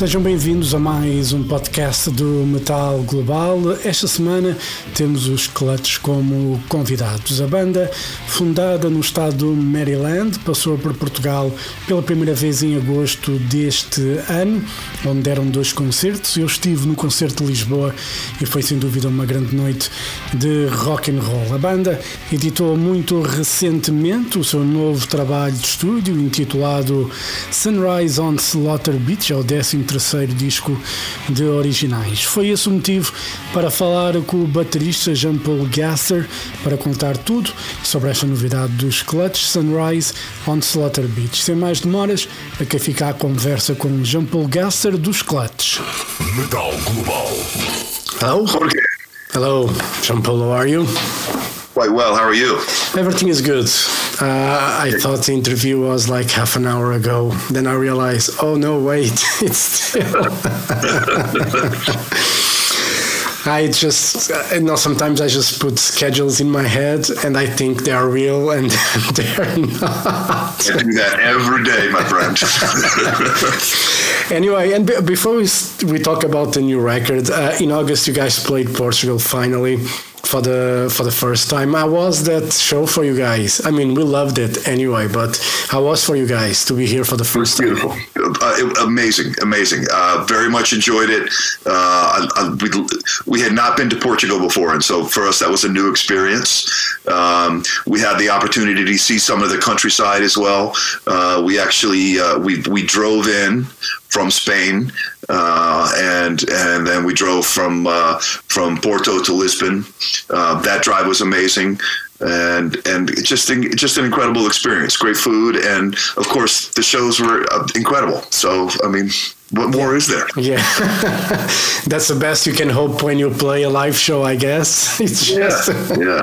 Sejam bem-vindos a mais um podcast do Metal Global. Esta semana temos os Clutch como convidados. A banda, fundada no estado do Maryland, passou por Portugal pela primeira vez em agosto deste ano, onde deram dois concertos. Eu estive no concerto de Lisboa e foi sem dúvida uma grande noite de rock and roll. A banda editou muito recentemente o seu novo trabalho de estúdio intitulado Sunrise on Slaughter Beach, é o décimo terceiro disco de originais. Foi esse o motivo para falar com o baterista Jean-Paul Gasser para contar tudo sobre esta novidade dos Clutch Sunrise on Slaughter Beach. Sem mais demoras, a que fica a conversa com Jean-Paul Gasser dos Clutch. Metal Global. Hello? Hello, Jean-Paul, how are you? Quite well. How are you? Everything is good. Uh, I thought the interview was like half an hour ago. Then I realized, oh no, wait, it's still. I just, uh, you know, sometimes I just put schedules in my head and I think they are real and they're not. I do that every day, my friend. anyway, and before we, we talk about the new record, uh, in August you guys played Portugal finally for the for the first time. How was that show for you guys? I mean, we loved it anyway, but how was for you guys to be here for the first time? Beautiful, uh, amazing, amazing. Uh, very much enjoyed it. Uh, I, we, we had not been to Portugal before, and so for us that was a new experience. Um, we had the opportunity to see some of the countryside as well. Uh, we actually uh, we we drove in from Spain, uh, and and then we drove from uh, from Porto to Lisbon. Uh, that drive was amazing, and and just just an incredible experience. Great food, and of course the shows were uh, incredible. So I mean. What more is there? Yeah, that's the best you can hope when you play a live show, I guess. It's just yeah, yeah.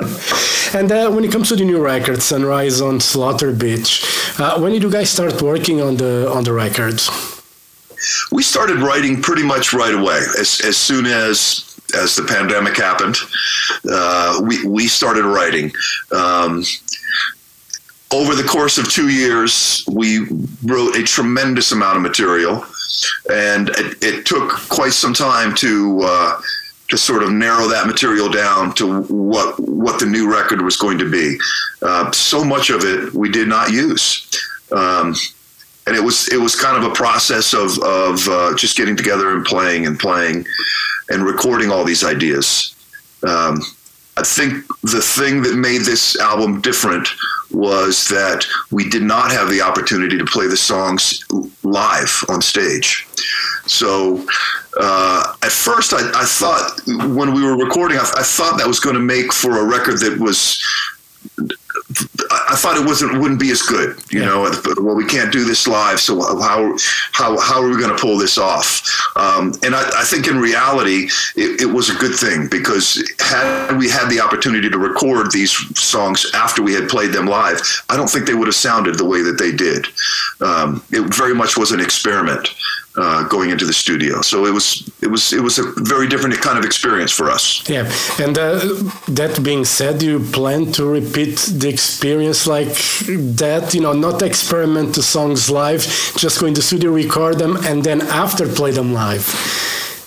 And uh, when it comes to the new record, Sunrise on Slaughter Beach, uh, when did you guys start working on the on the records? We started writing pretty much right away. As, as soon as as the pandemic happened, uh, we we started writing. Um, over the course of two years, we wrote a tremendous amount of material, and it, it took quite some time to. Uh, to sort of narrow that material down to what what the new record was going to be. Uh, so much of it we did not use. Um, and it was it was kind of a process of of uh, just getting together and playing and playing and recording all these ideas. Um, I think the thing that made this album different was that we did not have the opportunity to play the songs live on stage. So uh, at first, I, I, thought when we were recording, I, I thought that was going to make for a record that was I thought it wasn't wouldn't be as good, you yeah. know. Well, we can't do this live, so how how how are we going to pull this off? Um, and I, I, think in reality, it, it, was a good thing because had we had the opportunity to record these songs after we had played them live, I don't think they would have sounded the way that they did. Um, it very much was an experiment uh, going into the studio. So it was it was it was a very different kind of experience for us. Yeah, and uh, that being said, you plan to repeat the experience like that? You know, not experiment the songs live, just go into studio, record them, and then after play them live.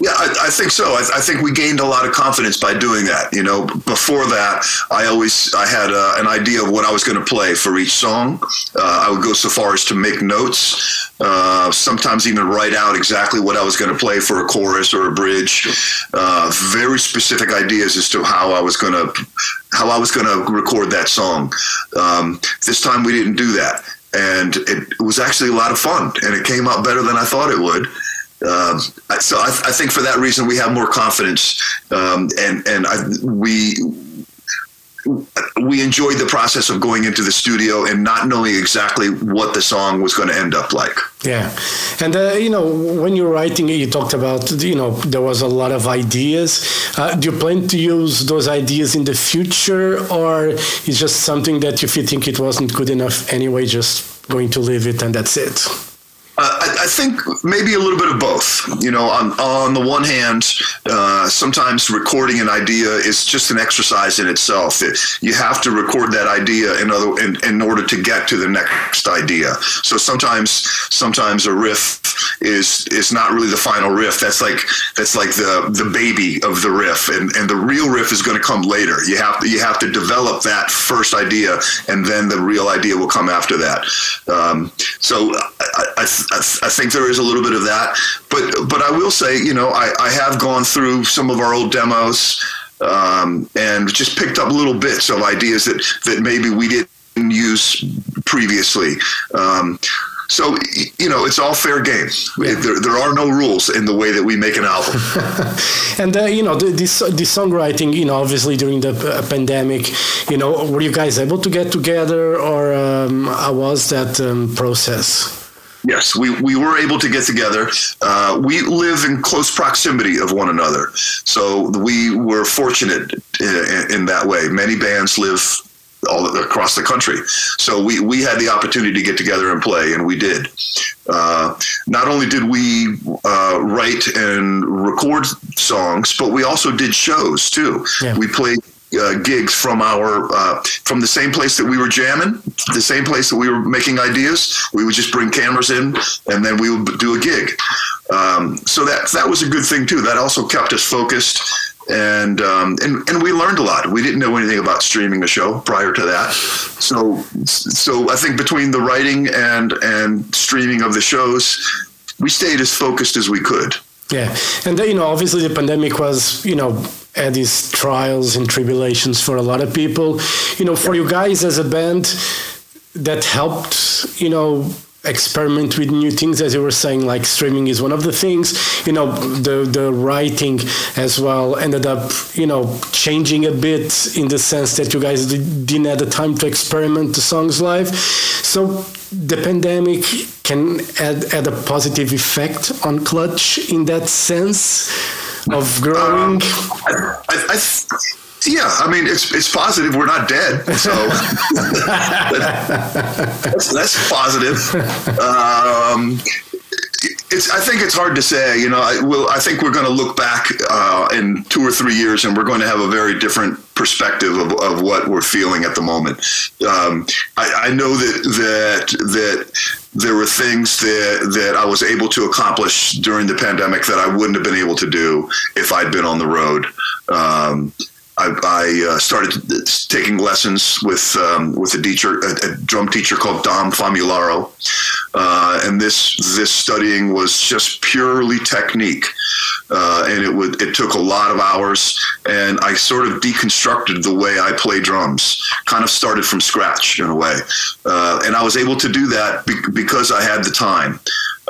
Yeah, I, I, think so. I, I, think we gained a lot of confidence by doing that. You know, before that, I always I had uh, an idea of what I was going to play for each song. Uh, I would go so far as to make notes, uh, sometimes even write out exactly what I was going to play for a chorus or a bridge. Uh, very specific ideas as to how I was going to how I was going to record that song. Um, this time we didn't do that, and it was actually a lot of fun, and it came out better than I thought it would. Um, so I, I, think for that reason we have more confidence, um, and and I, we we enjoyed the process of going into the studio and not knowing exactly what the song was going to end up like. Yeah, and uh, you know when you're writing it, you talked about you know there was a lot of ideas. Uh, do you plan to use those ideas in the future, or is just something that if you think it wasn't good enough anyway, just going to leave it and that's it? I, I think maybe a little bit of both. You know, on on the one hand, uh, sometimes recording an idea is just an exercise in itself. It, you have to record that idea in other in, in order to get to the next idea. So sometimes sometimes a riff is is not really the final riff. That's like that's like the the baby of the riff, and and the real riff is going to come later. You have to you have to develop that first idea, and then the real idea will come after that. Um, so I, I, I, think there is a little bit of that, but but I will say, you know, I, I have gone through some of our old demos um, and just picked up little bits of ideas that that maybe we didn't use previously. Um, so you know, it's all fair game. Yeah. There, there are no rules in the way that we make an album. and uh, you know, the, this this songwriting, you know, obviously during the uh, pandemic, you know, were you guys able to get together, or um, how was that um, process? Yes, we, we were able to get together. Uh, we live in close proximity of one another. So we were fortunate in, in that way. Many bands live all across the country. So we, we had the opportunity to get together and play, and we did. Uh, not only did we uh, write and record songs, but we also did shows too. Yeah. We played uh, gigs from our uh, from the same place that we were jamming, the same place that we were making ideas. We would just bring cameras in, and then we would do a gig. Um, so that that was a good thing too. That also kept us focused and um, and and we learned a lot. We didn't know anything about streaming a show prior to that, so so I think between the writing and and streaming of the shows, we stayed as focused as we could. Yeah, and you know, obviously the pandemic was you know had these trials and tribulations for a lot of people. You know, for you guys as a band, that helped. You know experiment with new things as you were saying like streaming is one of the things you know the the writing as well ended up you know changing a bit in the sense that you guys didn't have the time to experiment the songs live. So the pandemic can add, add a positive effect on clutch in that sense of growing? Um, I, I, I yeah, I mean it's it's positive. We're not dead, so that's, that's positive. Um, it's, I think it's hard to say. You know, I, will, I think we're going to look back uh, in two or three years, and we're going to have a very different perspective of, of what we're feeling at the moment. Um, I, I, know that that that there were things that that I was able to accomplish during the pandemic that I wouldn't have been able to do if I'd been on the road. Um, I, I uh, started taking lessons with um, with a teacher, a, a, drum teacher called Dom Famularo, uh, and this this studying was just purely technique, uh, and it would it took a lot of hours, and I sort of deconstructed the way I play drums, kind of started from scratch in a way, uh, and I was able to do that be- because I had the time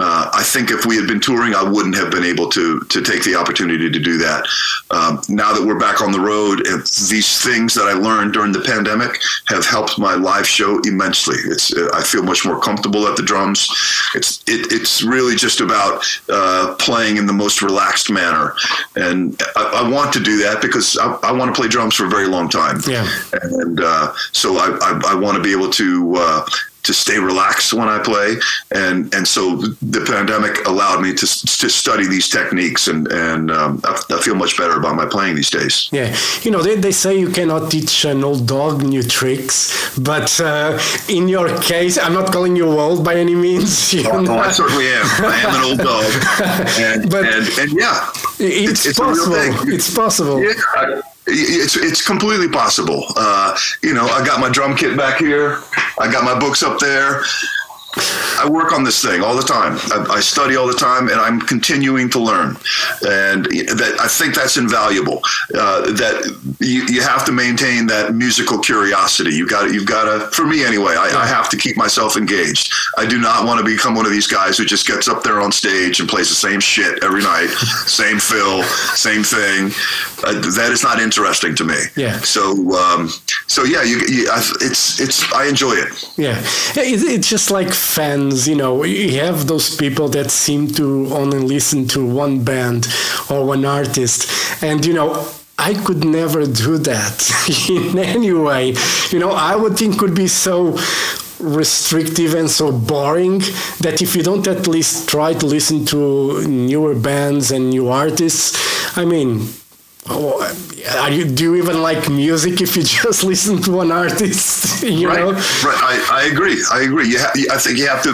uh, I think if we had been touring, I wouldn't have been able to to take the opportunity to do that. Um, now that we're back on the road, these things that I learned during the pandemic have helped my live show immensely. It's uh, I feel much more comfortable at the drums. It's it, it's really just about uh, playing in the most relaxed manner, and I, I want to do that because I, I, want to play drums for a very long time. Yeah, and uh, so I, I, I want to be able to uh, to stay relaxed when I play, and and so the pandemic allowed me to to study these techniques, and and um, I, I, feel much better about my playing these days. Yeah, you know they, they say you cannot teach an old dog new tricks, but uh, in your case, I'm not calling you old by any means. You oh, I certainly am. I am an old dog, and, but and, and yeah, it's, it's, it's possible. It's possible. Yeah. It's it's completely possible. Uh, you know, I got my drum kit back here. I got my books up there. I work on this thing all the time. I, I, study all the time, and I'm continuing to learn. And that I think that's invaluable. Uh, that you, you have to maintain that musical curiosity. You got you've got to. For me, anyway, I, I, have to keep myself engaged. I do not want to become one of these guys who just gets up there on stage and plays the same shit every night, same fill, same thing. Uh, that is not interesting to me. Yeah. So um, so yeah, you, you, it's it's I enjoy it. Yeah, it's just like fans, you know, you have those people that seem to only listen to one band or one artist, and you know, I could never do that in any way. You know, I would think could be so restrictive and so boring that if you don't at least try to listen to newer bands and new artists, I mean, Oh, are you, do you even like music if you just listen to one artist? You right, know? right. I, I agree. I agree. You ha- I think you have to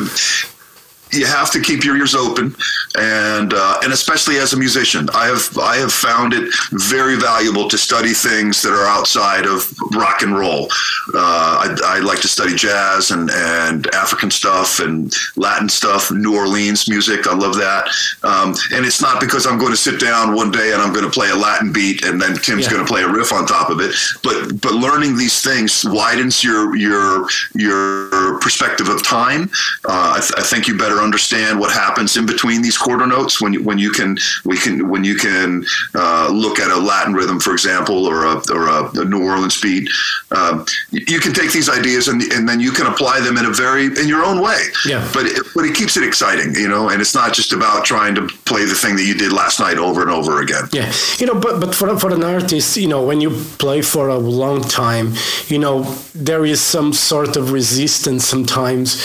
you have to keep your ears open, and uh, and especially as a musician, I have I have found it very valuable to study things that are outside of rock and roll. Uh, I, I, like to study jazz and and African stuff and Latin stuff, New Orleans music. I love that, um, and it's not because I'm going to sit down one day and I'm going to play a Latin beat and then Tim's yeah. going to play a riff on top of it. But but learning these things widens your your your perspective of time. Uh, I, th- I think you better better understand what happens in between these quarter notes when you, when you can we can when you can uh, look at a Latin rhythm, for example, or a, or a, a New Orleans beat. Um, you can take these ideas and, and then you can apply them in a very in your own way. Yeah. But it, but it keeps it exciting, you know, and it's not just about trying to play the thing that you did last night over and over again. Yeah, you know, but but for for an artist, you know, when you play for a long time, you know, there is some sort of resistance sometimes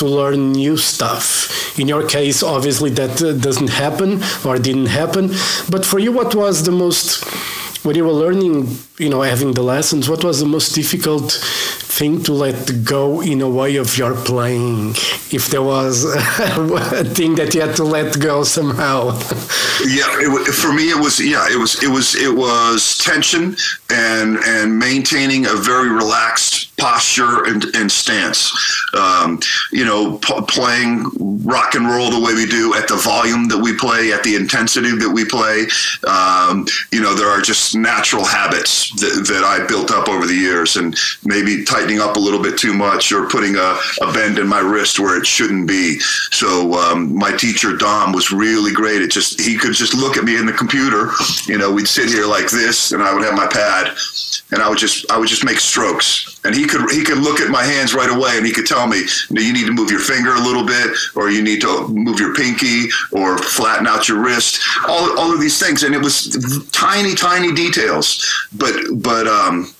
to learn new stuff. In your case, obviously that uh, doesn't happen or didn't happen. But for you, what was the most when you were learning, you know, having the lessons, what was the most difficult thing to let go in a way of your playing? If there was a thing that you had to let go somehow. yeah, it, for me, it was yeah, it was it was it was tension and and maintaining a very relaxed posture and, and stance. Um, you know, p- playing rock and roll the way we do at the volume that we play, at the intensity that we play. Um, you know, there are just natural habits that, that I built up over the years, and maybe tightening up a little bit too much or putting a, a bend in my wrist where it shouldn't be. So um, my teacher Dom was really great. It just he could just look at me in the computer. You know, we'd sit here like this, and I would have my pad, and I would just I would just make strokes, and he could he could look at my hands right away, and he could tell me, you need to move your finger a little bit, or you need to move your pinky, or flatten out your wrist. All all of these things, and it was tiny tiny details, but but um,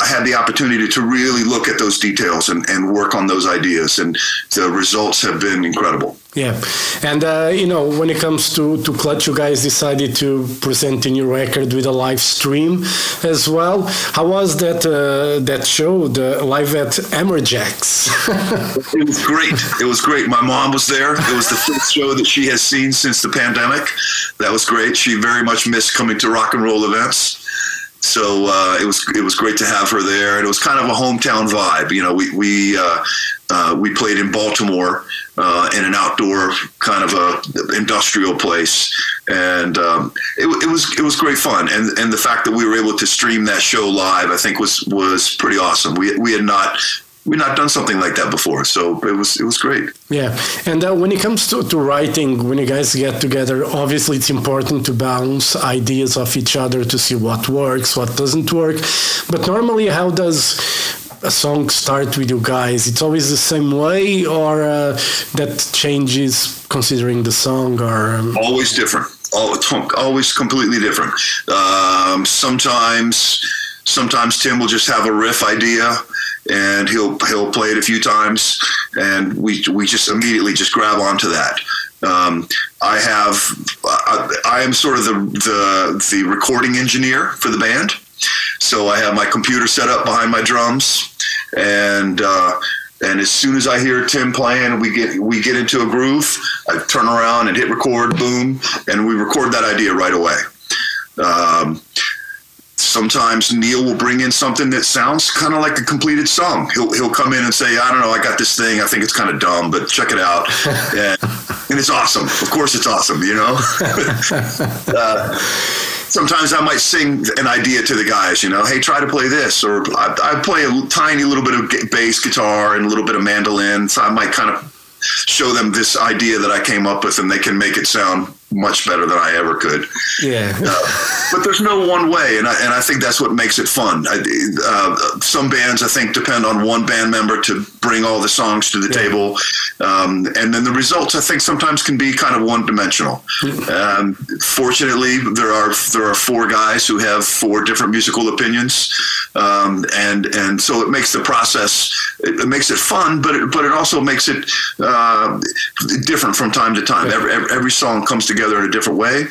I had the opportunity to really look at those details and, and work on those ideas, and the results have been incredible. Yeah, and uh, you know when it comes to to Clutch, you guys decided to present a new record with a live stream as well. How was that uh, that show, the live at Amberjacks? it was great. It was great. My mom was there. It was the first show that she has seen since the pandemic. That was great. She very much missed coming to rock and roll events so uh, it was it was great to have her there, and it was kind of a hometown vibe. You know, we we uh, uh, we played in Baltimore uh, in an outdoor kind of a industrial place, and um, it, it, was it was great fun. And and the fact that we were able to stream that show live, I think was was pretty awesome. We we had not we've not done something like that before, so it was it was great. Yeah, and uh, when it comes to, to writing, when you guys get together, obviously it's important to bounce ideas off each other to see what works, what doesn't work. But normally, how does a song start with you guys? It's always the same way, or uh, that changes considering the song, or um... always different. Always completely different. Um, sometimes, sometimes Tim will just have a riff idea and he'll he'll play it a few times, and we we just immediately just grab onto that. Um, I have I, I, am sort of the, the the recording engineer for the band, so I have my computer set up behind my drums, and uh, and as soon as I hear Tim playing, we get we get into a groove. I turn around and hit record, boom, and we record that idea right away. Um, sometimes Neil will bring in something that sounds kind of like a completed song. He'll he'll come in and say, I don't know, I got this thing. I think it's kind of dumb, but check it out, and, and it's awesome. Of course, it's awesome. You know. uh, sometimes I might sing an idea to the guys, you know, hey, try to play this, or I, I play a tiny little bit of bass guitar and a little bit of mandolin, so I might kind of show them this idea that I came up with, and they can make it sound much better than I ever could. Yeah. Uh, but there's no one way, and I, and I think that's what makes it fun. I, uh, some bands, I think, depend on one band member to bring all the songs to the yeah. table, um, and then the results, I think, sometimes can be kind of one dimensional. Um, fortunately, there are there are four guys who have four different musical opinions, um, and and so it makes the process it, it, makes it fun, but it, but it also makes it uh, different from time to time. Every, every song comes together in a different way,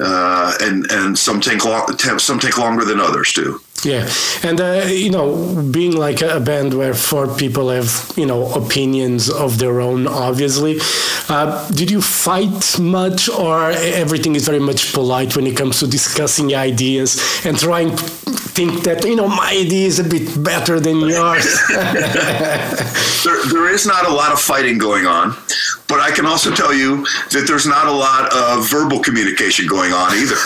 uh, and and some take long, some take longer than others too. Yeah, and uh, you know, being like a band where four people have you know opinions of their own, obviously. Uh, did you fight much, or everything is very much polite when it comes to discussing ideas and trying to think that you know my idea is a bit better than yours? there, there is not a lot of fighting going on. But I can also tell you that there's not a lot of verbal communication going on either.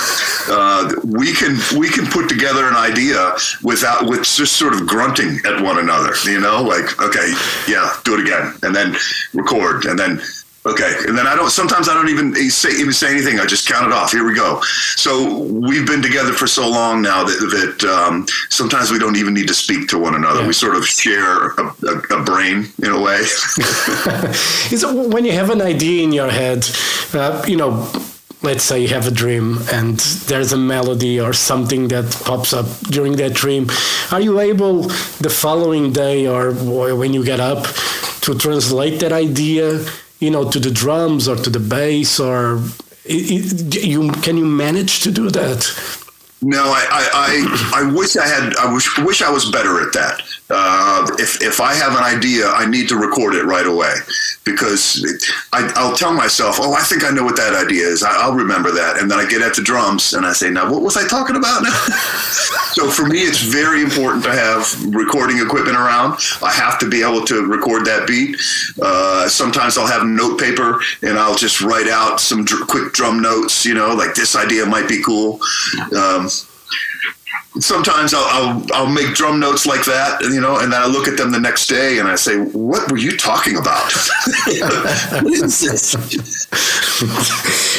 Uh, we can we can put together an idea without with just sort of grunting at one another. You know, like okay, yeah, do it again, and then record, and then Okay, and then I don't. Sometimes I don't even say even say anything. I just count it off. Here we go. So we've been together for so long now that that um, sometimes we don't even need to speak to one another. Yeah. We sort of share a, a, a, brain in a way. Is it when you have an idea in your head, uh, you know? Let's say you have a dream and there's a melody or something that pops up during that dream. Are you able the following day or when you get up to translate that idea you know, to the drums or to the bass, or it, it, you can you manage to do that? No, I, I, I, I, wish I had. I wish, wish I was better at that. Uh, if if I have an idea, I need to record it right away because I, will tell myself, "Oh, I think I know what that idea is. I, will remember that." And then I get at the drums and I say, "Now, what was I talking about?" Now? so for me, it's very important to have recording equipment around. I have to be able to record that beat. Uh, sometimes I'll have note paper and I'll just write out some dr- quick drum notes. You know, like this idea might be cool. Um, sometimes I'll, I'll, I'll make drum notes like that, you know, and then I look at them the next day and I say, "What were you talking about?" what is this?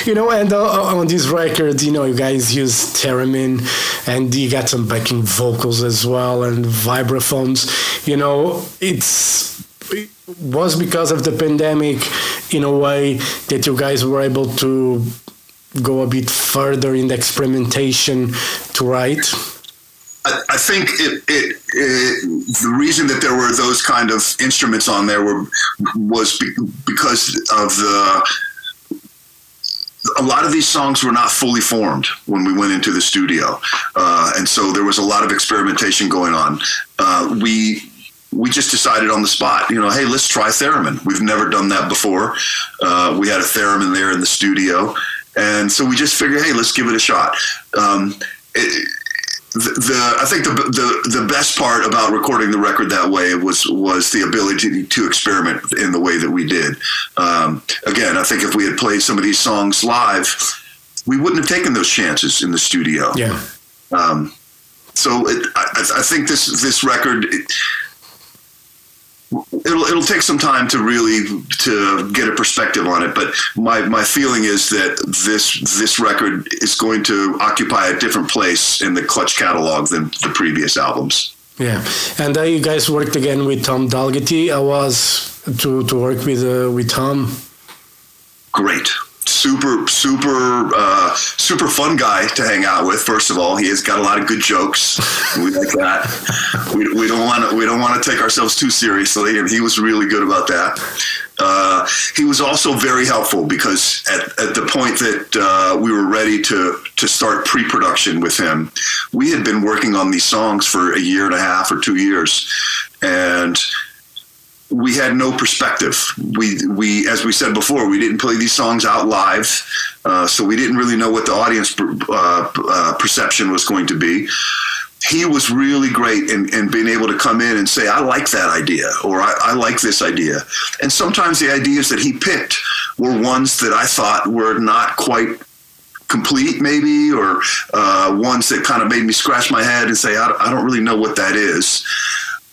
you know, and uh, on this record, you know, you guys use theremin, and you got some backing vocals as well and vibraphones. You know, it's it was because of the pandemic, in a way, that you guys were able to go a bit further in the experimentation to write? I, think it, it, it, the reason that there were those kind of instruments on there were was be, because of the a lot of these songs were not fully formed when we went into the studio, uh, and so there was a lot of experimentation going on. Uh, we we just decided on the spot, you know, hey, let's try theremin. We've never done that before. Uh, we had a theremin there in the studio, and so we just figured, hey, let's give it a shot. Um, it, the, the, I think the, the the best part about recording the record that way was was the ability to experiment in the way that we did. Um, again, I think if we had played some of these songs live, we wouldn't have taken those chances in the studio. Yeah. Um, so it, I, I, think this this record. It, it'll it'll take some time to really to get a perspective on it but my my feeling is that this this record is going to occupy a different place in the clutch catalog than the previous albums. Yeah. And uh, you guys worked again with tom dalgety. I was to to work with uh, with tom. Great super super uh, super fun guy to hang out with. First of all, he has got a lot of good jokes. we like that. We, we don't want to we don't want to take ourselves too seriously, and he was really good about that. Uh, he was also very helpful because at, at the point that uh, we were ready to to start pre-production with him, we had been working on these songs for a year and a half or two years, and we had no perspective. We we as we said before, we didn't play these songs out live, uh, so we didn't really know what the audience uh, uh, perception was going to be. He was really great in, in being able to come in and say, "I like that idea," or I, "I like this idea." And sometimes the ideas that he picked were ones that I thought were not quite complete, maybe, or uh, ones that kind of made me scratch my head and say, I, I don't really know what that is."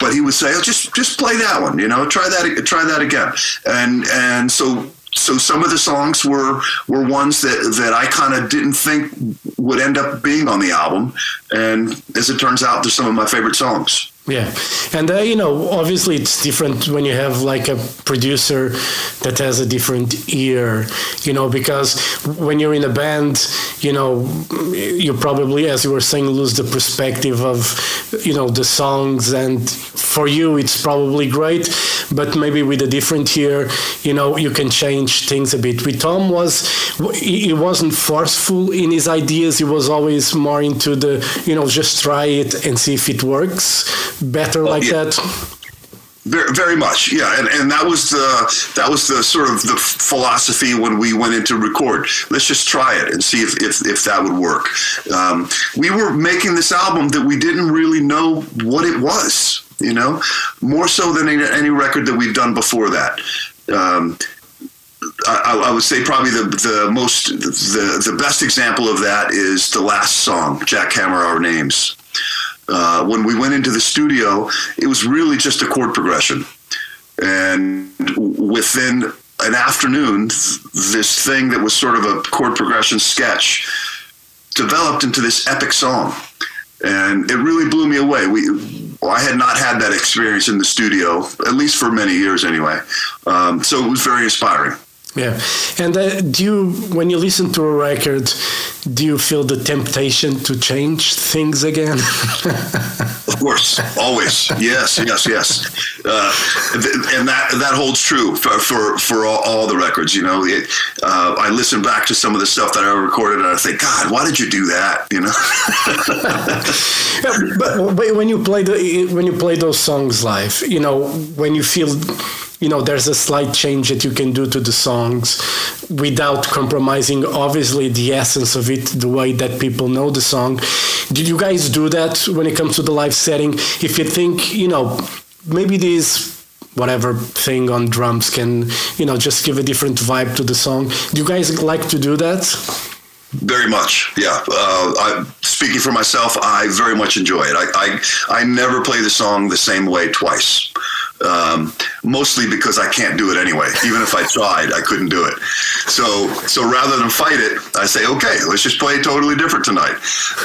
But he would say, oh, just just play that one, you know, try that try that again, and and so so some of the songs were were ones that that I kind of didn't think would end up being on the album, and as it turns out, they're some of my favorite songs. Yeah, and uh, you know, obviously, it's different when you have like a producer that has a different ear, you know, because when you're in a band, you know, you probably, as you were saying, lose the perspective of, you know, the songs, and for you, it's probably great, but maybe with a different ear, you know, you can change things a bit. With Tom was, he wasn't forceful in his ideas; he was always more into the, you know, just try it and see if it works better like yeah. that? Very, very much, yeah, and and that was the that was the sort of the philosophy when we went into record. Let's just try it and see if if, if that would work. Um, we were making this album that we didn't really know what it was, you know, more so than any, any record that we've done before that. Um, I, I, would say probably the the most the the best example of that is the last song, Jackhammer Our Names uh, when we went into the studio, it was really just a chord progression. And within an afternoon, this thing that was sort of a chord progression sketch developed into this epic song. And it really blew me away. We, I had not had that experience in the studio, at least for many years anyway. Um, so it was very inspiring. Yeah, and uh, do you, when you listen to a record, do you feel the temptation to change things again? of course, always. Yes, yes, yes. Uh, and that that holds true for for, for all, all the records. You know, it, uh, I listen back to some of the stuff that I recorded, and I think, God, why did you do that? You know. yeah, but, but when you play the when you play those songs live, you know, when you feel you know there's a slight change that you can do to the songs without compromising obviously the essence of it the way that people know the song. Did you guys do that when it comes to the live setting? If you think you know maybe this whatever thing on drums can you know just give a different vibe to the song. Do you guys like to do that? Very much, yeah. Uh, I, speaking for myself, I very much enjoy it. I, I, I never play the song the same way twice. Um, mostly because I can't do it anyway. Even if I tried, I couldn't do it. So, so rather than fight it, I say, okay, let's just play totally different tonight.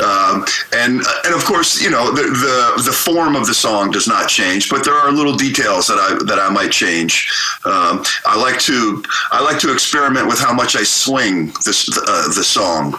Um, and and of course, you know, the, the, the form of the song does not change, but there are little details that I that I might change. Um, I like to I like to experiment with how much I swing this uh, the song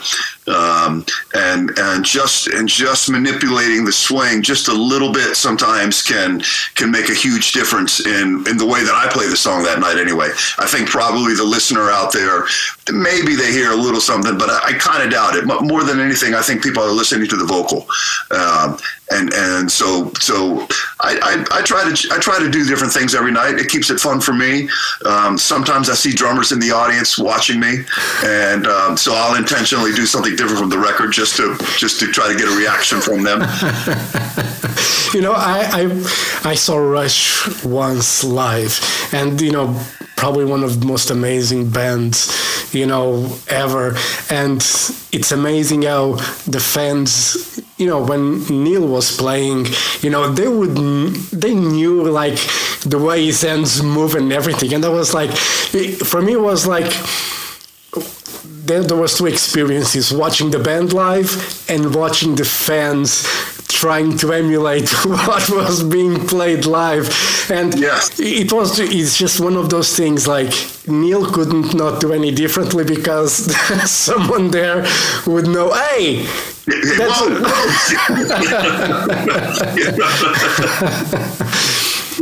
um, and and just and just manipulating the swing just a little bit sometimes can can make a huge difference in in the way that I play the song that night. Anyway, I think probably the listener out there maybe they hear a little something, but I, I kind of doubt it. But more than anything, I think people are listening to the vocal, um, and and so so I, I, I, try to I try to do different things every night. It keeps it fun for me. Um, sometimes I see drummers in the audience watching me, and um, so I'll intentionally do something different from the record just to just to try to get a reaction from them. you know, I, I I saw Rush once live, and you know probably one of the most amazing bands, you know, ever. And it's amazing how the fans, you know, when Neil was playing, you know, they would, they knew like the way his hands move and everything. And that was like, for me, it was like, there, there was two experiences watching the band live and watching the fans trying to emulate what was being played live and yeah. it was it's just one of those things like neil couldn't not do any differently because someone there would know hey that's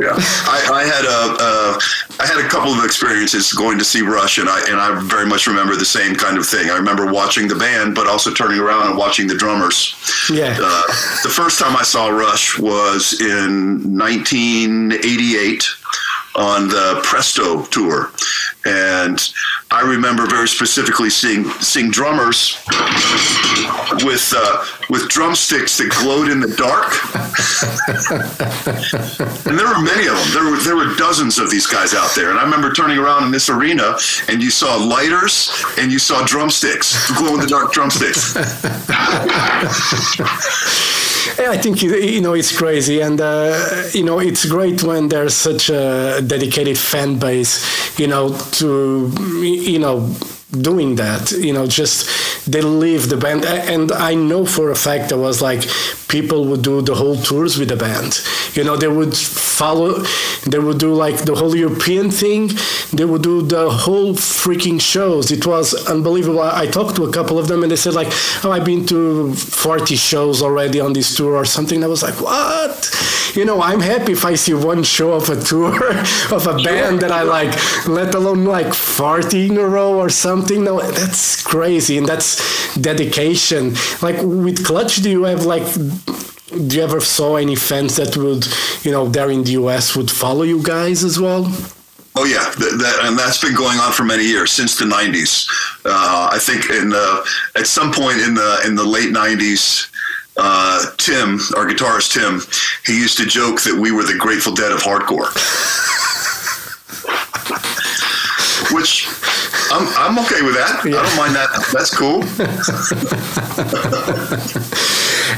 yeah, I, I had a uh, I had a couple of experiences going to see Rush, and I and I very much remember the same kind of thing. I remember watching the band, but also turning around and watching the drummers. Yeah. Uh, the first time I saw Rush was in 1988 on the Presto tour, and I remember very specifically seeing seeing drummers with uh, with drumsticks that glowed in the dark, and there were many of them. There were there were dozens of these guys out there, and I remember turning around in this arena, and you saw lighters and you saw drumsticks, glow in the dark drumsticks. I think you know it's crazy, and uh, you know it's great when there's such a dedicated fan base, you know, to you know doing that you know just they leave the band. And i know for a fact that was like people would do the whole tours with the band. You know they would follow they would do like the whole european thing. They would do the whole freaking shows. It was unbelievable. I talked to a couple of them and they said like oh i've been to 40 shows already on this tour or something. I was like what you know i'm happy if i see one show of a tour of a band that i like let alone like 40 in a row or something. Something no that's crazy and that's dedication. Like with clutch do you have like do you ever saw any fans that would you know there in the us would follow you guys as well? Oh yeah, that, that, and that's been going on for many years since the '90s. Uh, I think in uh, at some point in the in the late '90s, uh, Tim, our guitarist Tim, he used to joke that we were the Grateful Dead of hardcore. Which I'm, I'm okay with that. Yeah. I don't mind that. That's cool.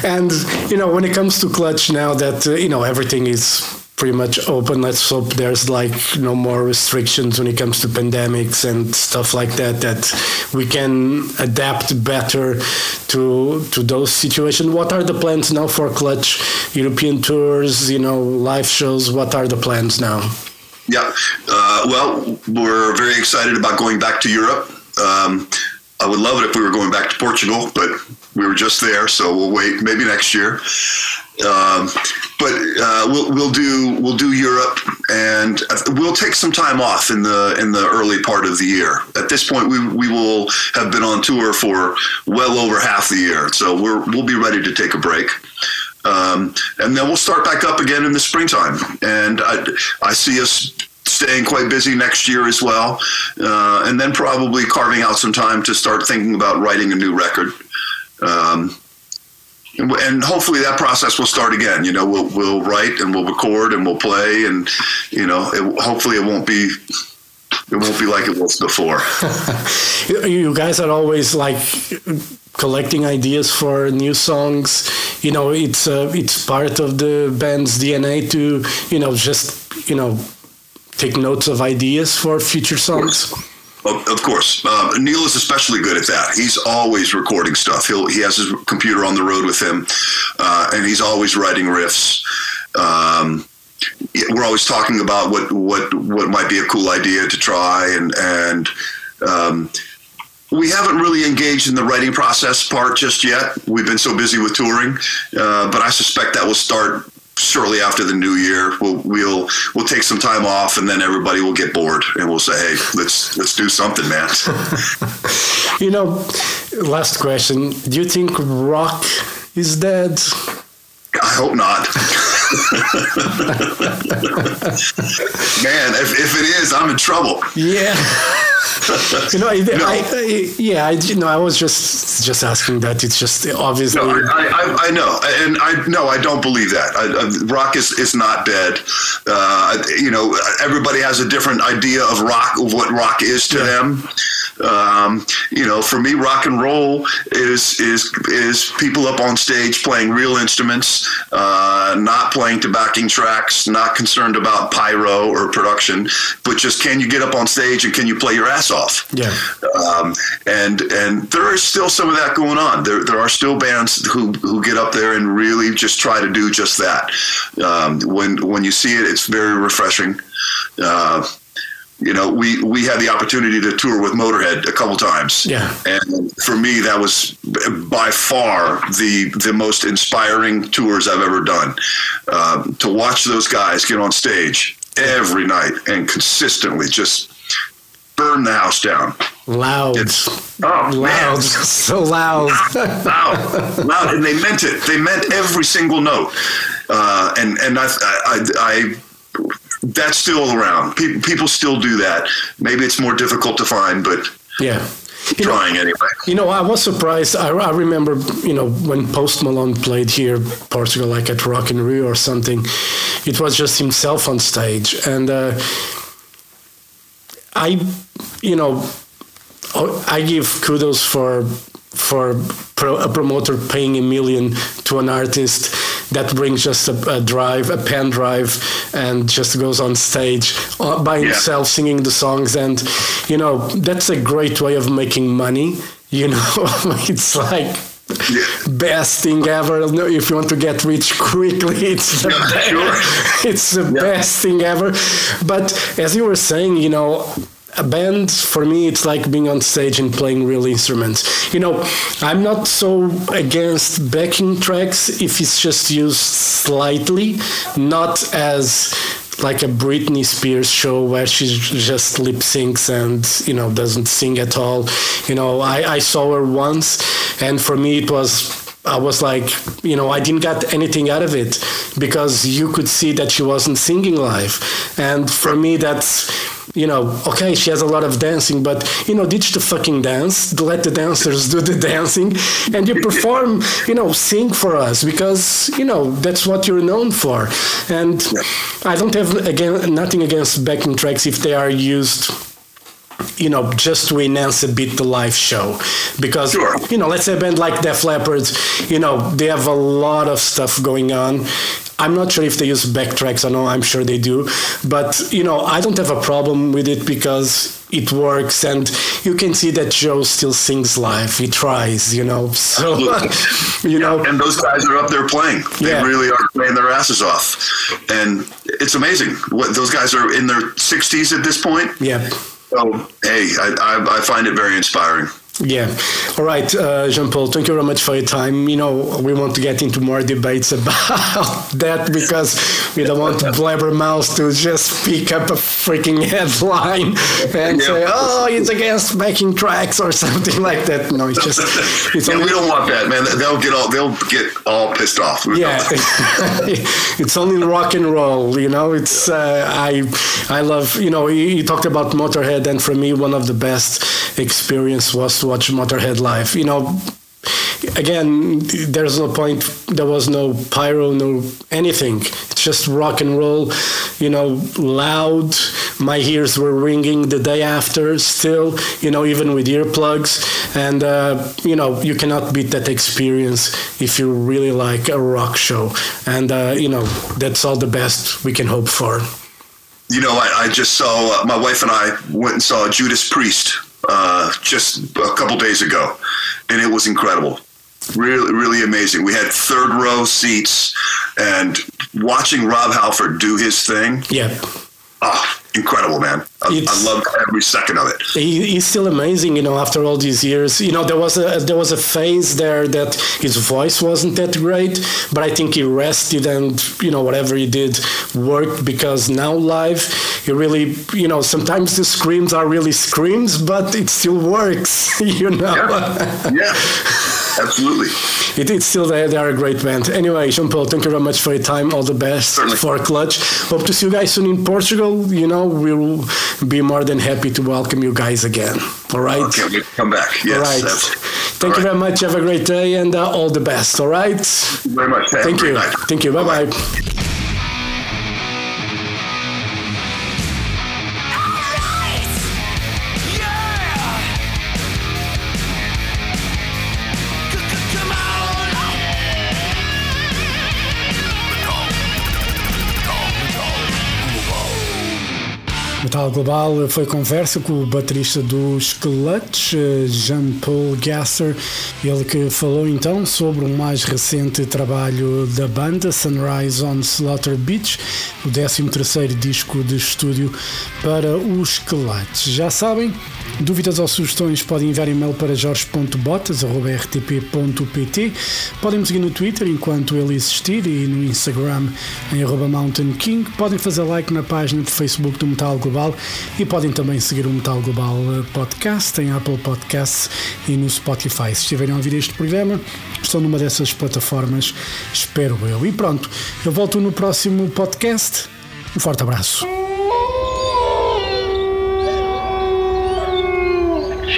and you know, when it comes to Clutch now that uh, you know everything is pretty much open. Let's hope there's like no more restrictions when it comes to pandemics and stuff like that. That we can adapt better to to those situations. What are the plans now for Clutch? European tours, you know, live shows. What are the plans now? Yeah. Uh, well, we're very excited about going back to Europe. Um, I would love it if we were going back to Portugal, but we were just there, so we'll wait. Maybe next year. Um, but uh, we'll we'll do we'll do Europe, and we'll take some time off in the in the early part of the year. At this point, we we will have been on tour for well over half the year, so we're we'll be ready to take a break. Um, and then we'll start back up again in the springtime. And I, I see us staying quite busy next year as well, uh, and then probably carving out some time to start thinking about writing a new record. Um, and hopefully that process will start again. You know, we'll we'll write and we'll record and we'll play, and you know, it, hopefully it won't be it won't be like it was before. you guys are always like collecting ideas for new songs. You know, it's uh, it's part of the band's DNA to you know just you know take notes of ideas for future songs. Of course, uh, Neil is especially good at that. He's always recording stuff. He'll he has his computer on the road with him, uh, and he's always writing riffs. Um, we're always talking about what what what might be a cool idea to try, and and um, we haven't really engaged in the writing process part just yet. We've been so busy with touring, uh, but I suspect that will start shortly after the new year. We'll we'll we'll take some time off, and then everybody will get bored, and we'll say, "Hey, let's let's do something, man." you know, last question: Do you think rock is dead? I hope not. Man, if, if it is, I'm in trouble. Yeah. You know, I, no. I, I, yeah, I, you know, I was just just asking that. It's just obviously. No, I, I, know, and I no, I don't believe that. Rock is is not dead. Uh, you know, everybody has a different idea of rock, of what rock is to yeah. them. Um, you know, for me, rock and roll is is is people up on stage playing real instruments, uh, not playing to backing tracks, not concerned about pyro or production, but just can you get up on stage and can you play your ass off? Yeah. Um, and and there is still some of that going on. There there are still bands who who get up there and really just try to do just that. Um, when when you see it, it's very refreshing. Uh, you know, we we had the opportunity to tour with Motorhead a couple times. Yeah. And for me, that was by far the the most inspiring tours I've ever done. Um, to watch those guys get on stage every night and consistently just burn the house down. Loud. It's, oh, loud. So loud. loud. Loud. And they meant it. They meant every single note. Uh, and and I, I, I that's still around. People people still do that. Maybe it's more difficult to find, but yeah. You trying know, anyway. You know, I was surprised. I, I, remember, you know, when Post Malone played here, Portugal, like at Rock in Rio or something, it was just himself on stage, and uh, I, you know, I give kudos for for a promoter paying a million to an artist that brings just a, a drive, a pen drive, and just goes on stage uh, by himself yeah. singing the songs. And, you know, that's a great way of making money. You know, it's like yeah. best thing ever. If you want to get rich quickly, it's the, yeah, best, sure. it's the yeah. best thing ever. But as you were saying, you know, a band for me it's like being on stage and playing real instruments you know i'm not so against backing tracks if it's just used slightly not as like a Britney Spears show where she just lip syncs and you know doesn't sing at all. You know, I, I saw her once, and for me it was I was like, you know, I didn't get anything out of it because you could see that she wasn't singing live, and for me that's you know, okay, she has a lot of dancing, but you know, ditch the fucking dance, let the dancers do the dancing, and you perform, you know, sing for us because you know that's what you're known for. And I don't have again nothing against backing tracks if they are used you know, just to enhance a bit the live show. Because, sure. you know, let's say a band like Def Leppard, you know, they have a lot of stuff going on. I'm not sure if they use backtracks or no, I'm sure they do. But, you know, I don't have a problem with it because it works and you can see that Joe still sings live. He tries, you know. So, you yeah, know. And those guys are up there playing. They yeah. really are playing their asses off. And it's amazing. What Those guys are in their 60s at this point. Yeah. So, hey, I, I, I find it very inspiring. Yeah. All right, uh, Jean Paul, thank you very much for your time. You know, we want to get into more debates about that because we don't want Blabbermouth to just pick up a freaking headline and yeah. say, oh, it's against backing tracks or something like that. No, it's just. It's yeah, only, we don't want that, man. They'll get all, they'll get all pissed off. Yeah. it's only rock and roll, you know. It's, uh, I, I love, you know, you, you talked about Motorhead, and for me, one of the best experience was to watch Motorhead live. You know, again, there's no point. There was no pyro, no anything. It's just rock and roll. You know, loud. My ears were ringing the day after. Still, you know, even with earplugs. And uh, you know, you cannot beat that experience if you really like a rock show. And uh, you know, that's all the best we can hope for. You know, I, I just saw uh, my wife and I went and saw Judas Priest uh, just a couple days ago, and it was incredible. Really, really amazing. We had third row seats, and watching Rob Halford do his thing. Yeah. Oh, incredible, man. I, I love every second of it. He, he's still amazing, you know. After all these years, you know, there was a there was a phase there that his voice wasn't that great, but I think he rested and you know whatever he did worked because now live, he really, you know, sometimes the screams are really screams, but it still works, you know. Yeah. yeah. Absolutely. It, it's still there. They are a great band. Anyway, Jean Paul, thank you very much for your time. All the best Certainly. for Clutch. Hope to see you guys soon in Portugal. You know, we'll be more than happy to welcome you guys again. All right. Okay, come back. Yes. All right. Thank all you right. very much. Have a great day and uh, all the best. All right. very much. Thank you. Thank you. Bye bye. Metal Global foi conversa com o baterista dos Clutch, Jean-Paul Gasser, ele que falou então sobre o mais recente trabalho da banda, Sunrise on Slaughter Beach, o 13º disco de estúdio para os Clutch. Já sabem, Dúvidas ou sugestões podem enviar e-mail para jorge.botas.rtp.pt. Podem me seguir no Twitter enquanto ele existir e no Instagram em Mountain King. Podem fazer like na página de Facebook do Metal Global e podem também seguir o Metal Global Podcast em Apple Podcasts e no Spotify. Se estiverem a ouvir este programa, estão numa dessas plataformas, espero eu. E pronto, eu volto no próximo podcast. Um forte abraço.